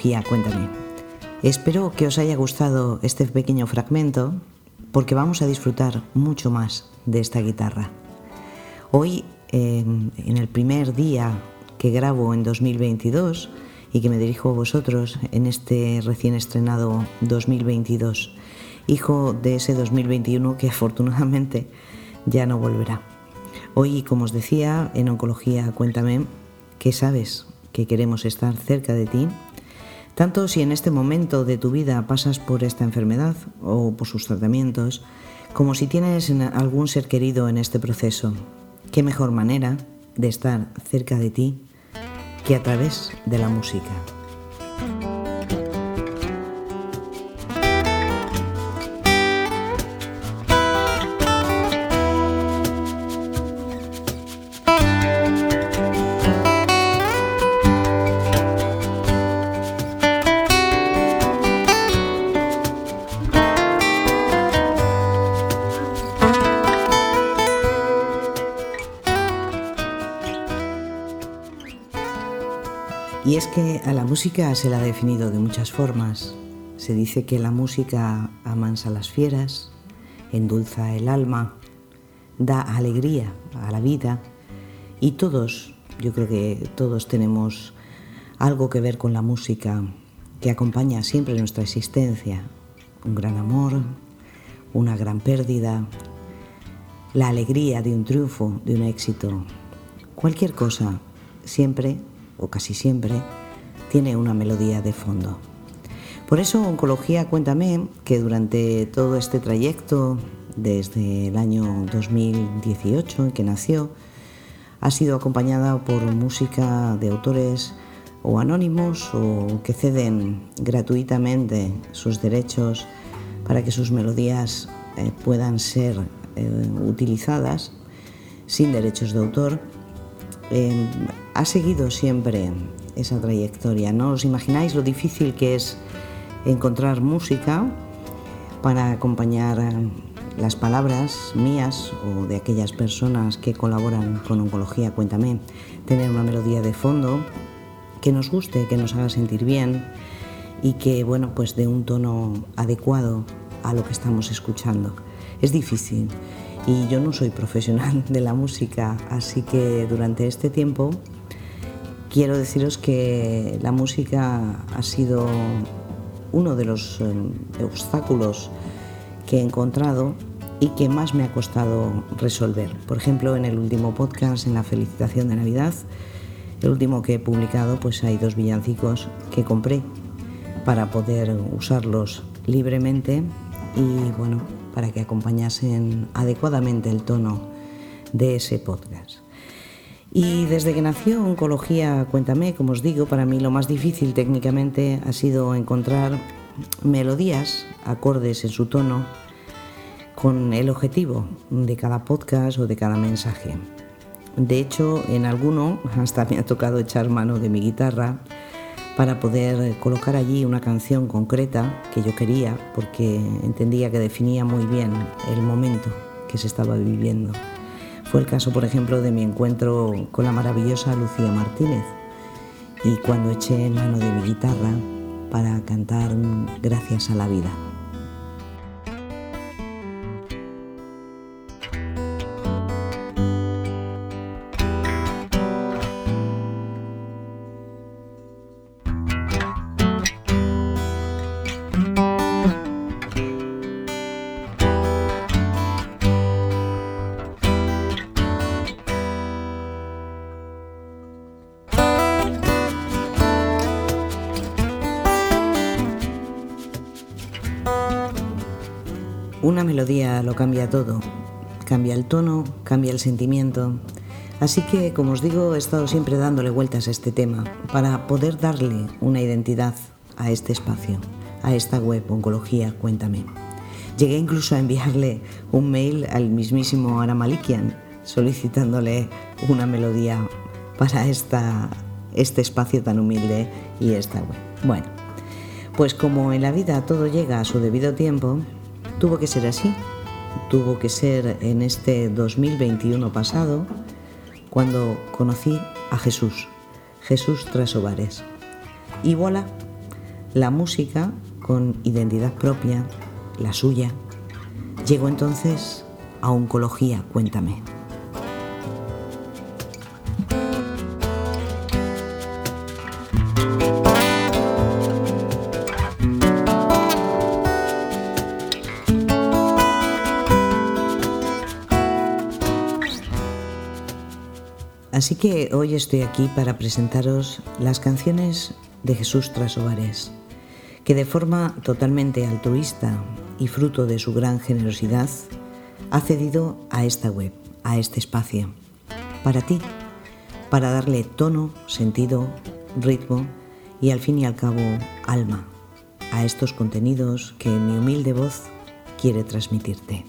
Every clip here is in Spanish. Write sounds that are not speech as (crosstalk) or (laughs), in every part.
cuéntame. Espero que os haya gustado este pequeño fragmento porque vamos a disfrutar mucho más de esta guitarra. Hoy, en el primer día que grabo en 2022 y que me dirijo a vosotros en este recién estrenado 2022, hijo de ese 2021 que (laughs) afortunadamente ya no volverá. Hoy, como os decía, en Oncología Cuéntame, que sabes que queremos estar cerca de ti, tanto si en este momento de tu vida pasas por esta enfermedad o por sus tratamientos, como si tienes algún ser querido en este proceso. ¿Qué mejor manera de estar cerca de ti que a través de la música? Que a la música se la ha definido de muchas formas. Se dice que la música amansa las fieras, endulza el alma, da alegría a la vida y todos, yo creo que todos tenemos algo que ver con la música que acompaña siempre nuestra existencia. Un gran amor, una gran pérdida, la alegría de un triunfo, de un éxito. Cualquier cosa siempre o casi siempre, tiene una melodía de fondo. Por eso Oncología Cuéntame que durante todo este trayecto, desde el año 2018 en que nació, ha sido acompañada por música de autores o anónimos o que ceden gratuitamente sus derechos para que sus melodías eh, puedan ser eh, utilizadas sin derechos de autor Em, ha seguido siempre esa trayectoria. No os imagináis lo difícil que es encontrar música para acompañar eh, las palabras mías o de aquellas personas que colaboran con Oncología Cuéntame. Tener una melodía de fondo que nos guste, que nos haga sentir bien y que, bueno, pues de un tono adecuado a lo que estamos escuchando. Es difícil y yo no soy profesional (laughs) de la música, así que durante este tiempo quiero deciros que la música ha sido uno de los eh, obstáculos que he encontrado y que más me ha costado resolver. Por ejemplo, en el último podcast, en la felicitación de Navidad, el último que he publicado, pues hay dos villancicos que compré para poder usarlos libremente y bueno, para que acompañasen adecuadamente el tono de ese podcast. Y desde que nació Oncología Cuéntame, como os digo, para mí lo más difícil técnicamente ha sido encontrar melodías, acordes en su tono, con el objetivo de cada podcast o de cada mensaje. De hecho, en alguno hasta me ha tocado echar mano de mi guitarra para poder colocar allí una canción concreta que yo quería porque entendía que definía muy bien el momento que se estaba viviendo. Fue el caso, por ejemplo, de mi encuentro con la maravillosa Lucía Martínez y cuando eché mano de mi guitarra para cantar Gracias a la vida. Una melodía lo cambia todo, cambia el tono, cambia el sentimiento. Así que, como os digo, he estado siempre dándole vueltas a este tema para poder darle una identidad a este espacio, a esta web Oncología Cuéntame. Llegué incluso a enviarle un mail al mismísimo Aramalikian solicitándole una melodía para esta, este espacio tan humilde y esta web. Bueno, pues como en la vida todo llega a su debido tiempo, Tuvo que ser así, tuvo que ser en este 2021 pasado cuando conocí a Jesús, Jesús Trasovares. Y voilà, la música con identidad propia, la suya, llegó entonces a Oncología Cuéntame. Así que hoy estoy aquí para presentaros las canciones de Jesús Trasovares, que de forma totalmente altruista y fruto de su gran generosidad ha cedido a esta web, a este espacio, para ti, para darle tono, sentido, ritmo y al fin y al cabo alma a estos contenidos que mi humilde voz quiere transmitirte.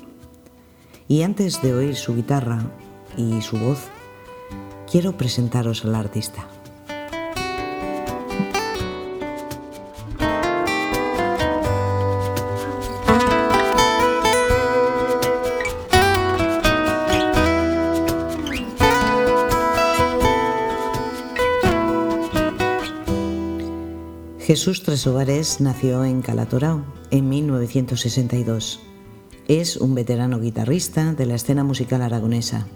Y antes de oír su guitarra y su voz, quiero presentaros al artista. Jesús Tresovares nació en Calatorao en 1962. Es un veterano guitarrista de la escena musical aragonesa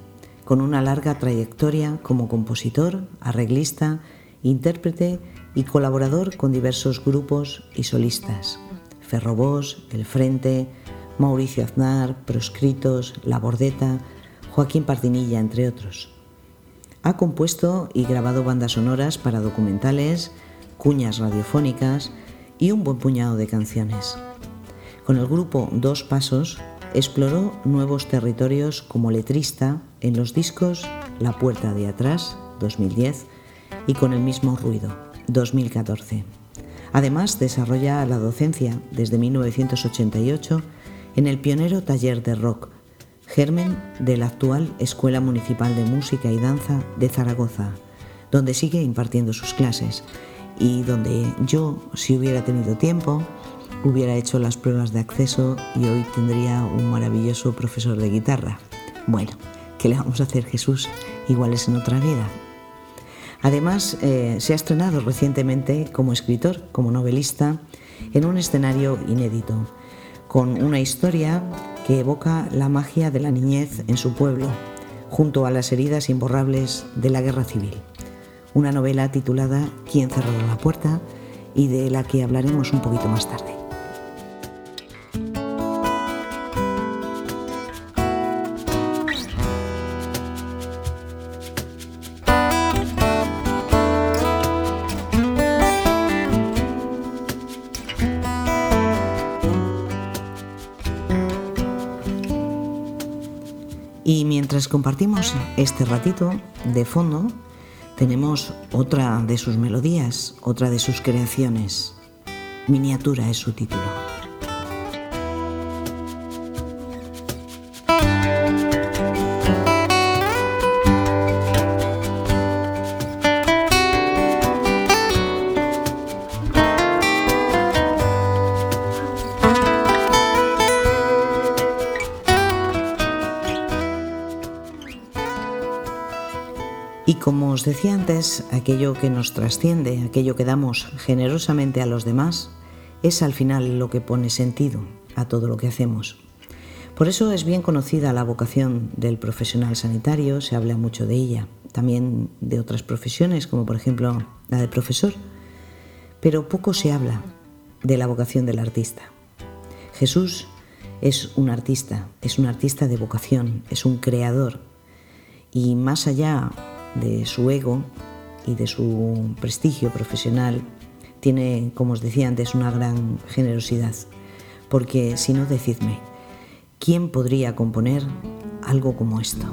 con una larga trayectoria como compositor, arreglista, intérprete y colaborador con diversos grupos y solistas. Ferrobós, El Frente, Mauricio Aznar, Proscritos, La Bordeta, Joaquín Pardinilla, entre otros. Ha compuesto y grabado bandas sonoras para documentales, cuñas radiofónicas y un buen puñado de canciones. Con el grupo Dos Pasos exploró nuevos territorios como letrista en los discos La Puerta de Atrás, 2010, y Con el mismo ruido, 2014. Además, desarrolla la docencia desde 1988 en el pionero taller de rock, germen de la actual Escuela Municipal de Música y Danza de Zaragoza, donde sigue impartiendo sus clases y donde yo, si hubiera tenido tiempo, hubiera hecho las pruebas de acceso y hoy tendría un maravilloso profesor de guitarra. Bueno, ¿qué le vamos a hacer Jesús? Igual es en otra vida. Además, eh, se ha estrenado recientemente como escritor, como novelista, en un escenario inédito, con una historia que evoca la magia de la niñez en su pueblo, junto a las heridas imborrables de la guerra civil. Una novela titulada ¿Quién cerró la puerta? y de la que hablaremos un poquito más tarde. Compartimos este ratito, de fondo, tenemos otra de sus melodías, otra de sus creaciones. Miniatura es su título. Decía antes, aquello que nos trasciende, aquello que damos generosamente a los demás, es al final lo que pone sentido a todo lo que hacemos. Por eso es bien conocida la vocación del profesional sanitario, se habla mucho de ella, también de otras profesiones, como por ejemplo la de profesor, pero poco se habla de la vocación del artista. Jesús es un artista, es un artista de vocación, es un creador, y más allá de su ego y de su prestigio profesional, tiene, como os decía antes, una gran generosidad. Porque si no, decidme, ¿quién podría componer algo como esto?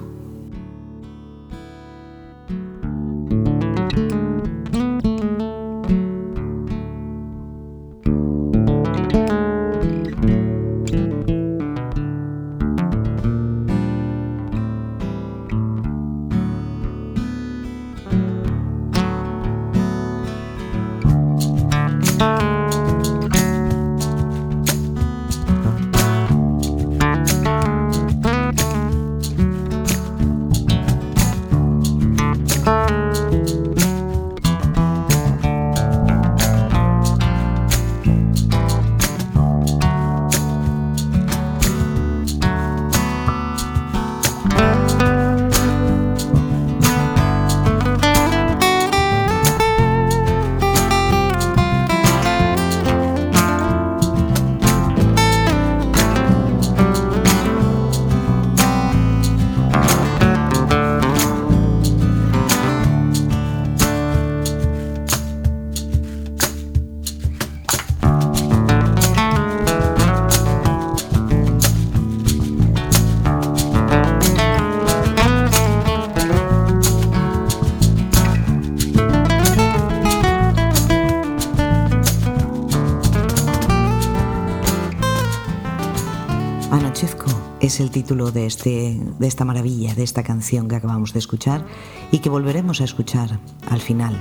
Es el título de, este, de esta maravilla, de esta canción que acabamos de escuchar y que volveremos a escuchar al final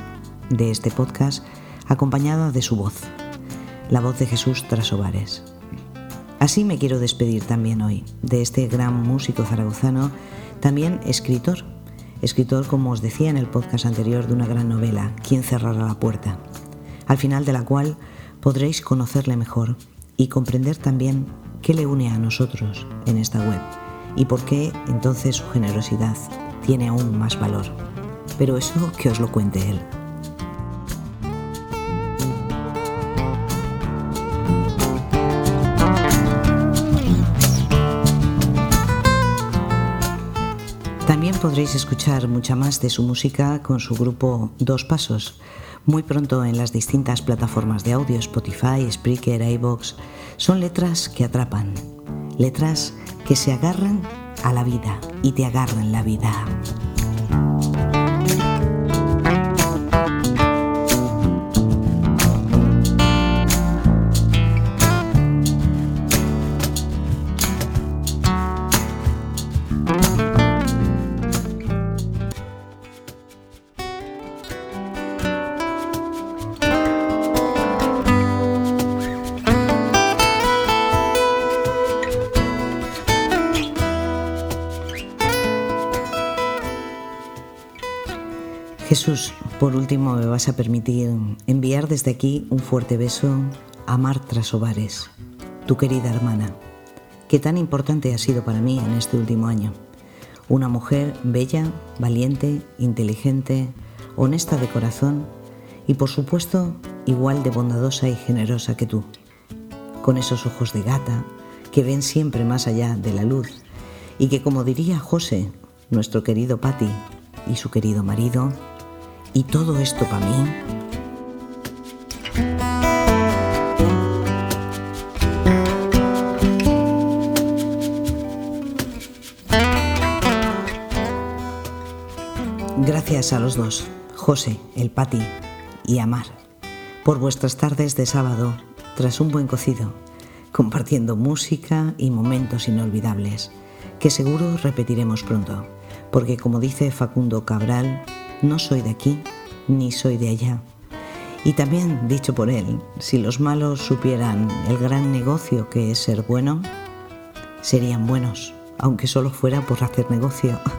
de este podcast acompañada de su voz, la voz de Jesús Trasovares. Así me quiero despedir también hoy de este gran músico zaragozano, también escritor, escritor como os decía en el podcast anterior de una gran novela, ¿Quién cerrará la puerta? Al final de la cual podréis conocerle mejor y comprender también qué le une a nosotros en esta web y por qué entonces su generosidad tiene aún más valor. Pero eso que os lo cuente él. También podréis escuchar mucha más de su música con su grupo Dos Pasos, muy pronto en las distintas plataformas de audio, Spotify, Spreaker, iBox, son letras que atrapan, letras que se agarran a la vida y te agarran la vida. Jesús, por último me vas a permitir enviar desde aquí un fuerte beso a Marta Sobares, tu querida hermana, que tan importante ha sido para mí en este último año. Una mujer bella, valiente, inteligente, honesta de corazón y por supuesto igual de bondadosa y generosa que tú, con esos ojos de gata que ven siempre más allá de la luz y que como diría José, nuestro querido Patti y su querido marido, ¿Y todo esto para mí? Gracias a los dos, José, el Pati y Amar, por vuestras tardes de sábado tras un buen cocido, compartiendo música y momentos inolvidables, que seguro repetiremos pronto, porque como dice Facundo Cabral, no soy de aquí ni soy de allá. Y también, dicho por él, si los malos supieran el gran negocio que es ser bueno, serían buenos, aunque solo fuera por hacer negocio. (laughs)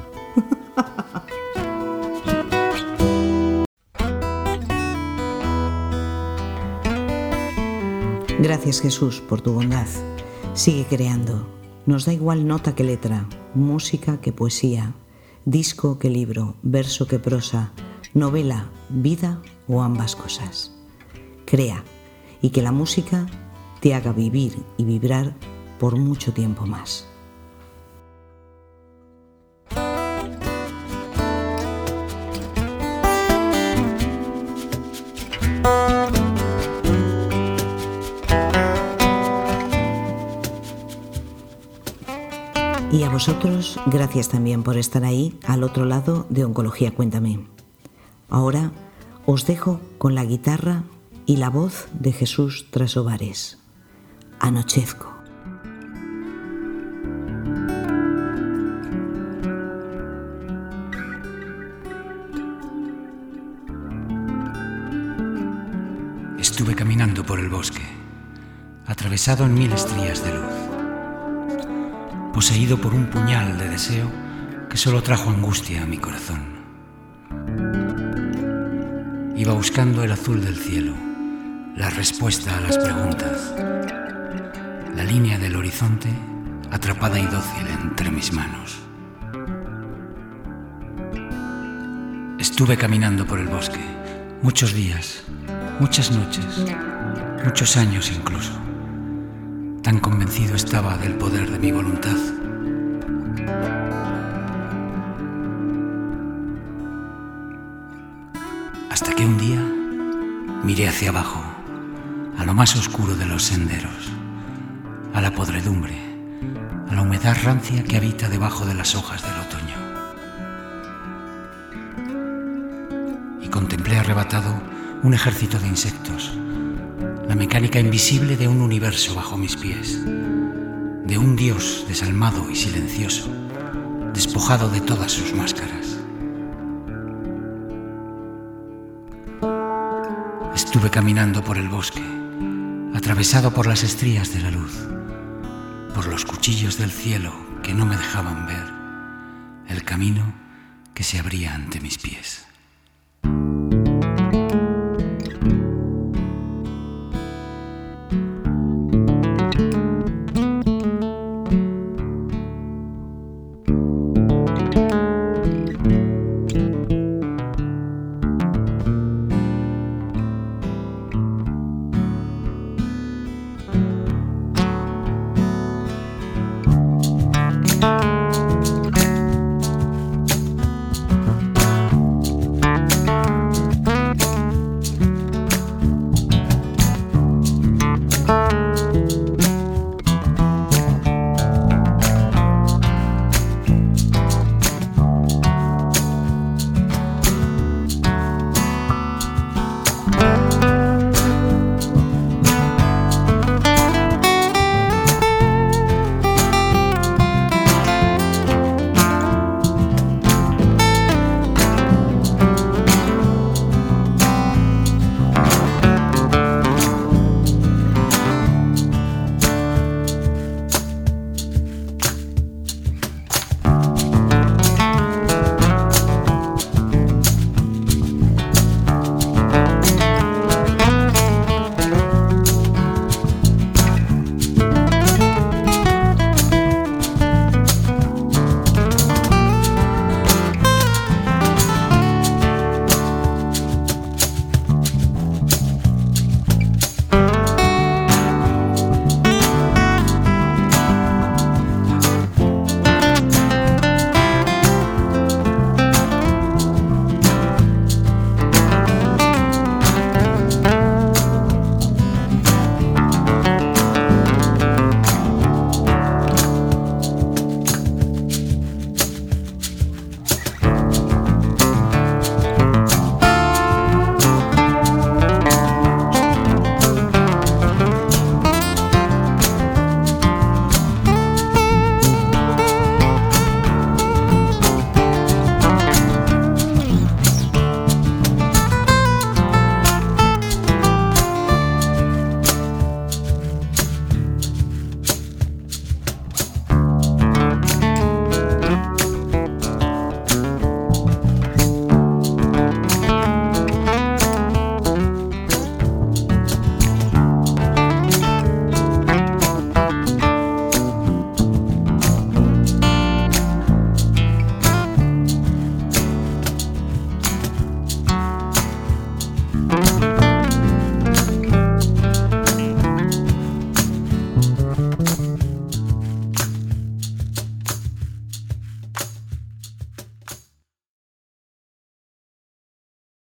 Gracias Jesús por tu bondad. Sigue creando. Nos da igual nota que letra, música que poesía, disco que libro, verso que prosa, novela, vida o ambas cosas. Crea y que la música te haga vivir y vibrar por mucho tiempo más. Vosotros, gracias también por estar ahí al otro lado de Oncología Cuéntame. Ahora os dejo con la guitarra y la voz de Jesús Trasovares. Anochezco. Estuve caminando por el bosque, atravesado en mil estrías de luz poseído por un puñal de deseo que solo trajo angustia a mi corazón. Iba buscando el azul del cielo, la respuesta a las preguntas, la línea del horizonte atrapada y dócil entre mis manos. Estuve caminando por el bosque muchos días, muchas noches, muchos años incluso. Tan convencido estaba del poder de mi voluntad. Hasta que un día miré hacia abajo, a lo más oscuro de los senderos, a la podredumbre, a la humedad rancia que habita debajo de las hojas del otoño. Y contemplé arrebatado un ejército de insectos la mecánica invisible de un universo bajo mis pies, de un Dios desalmado y silencioso, despojado de todas sus máscaras. Estuve caminando por el bosque, atravesado por las estrías de la luz, por los cuchillos del cielo que no me dejaban ver el camino que se abría ante mis pies.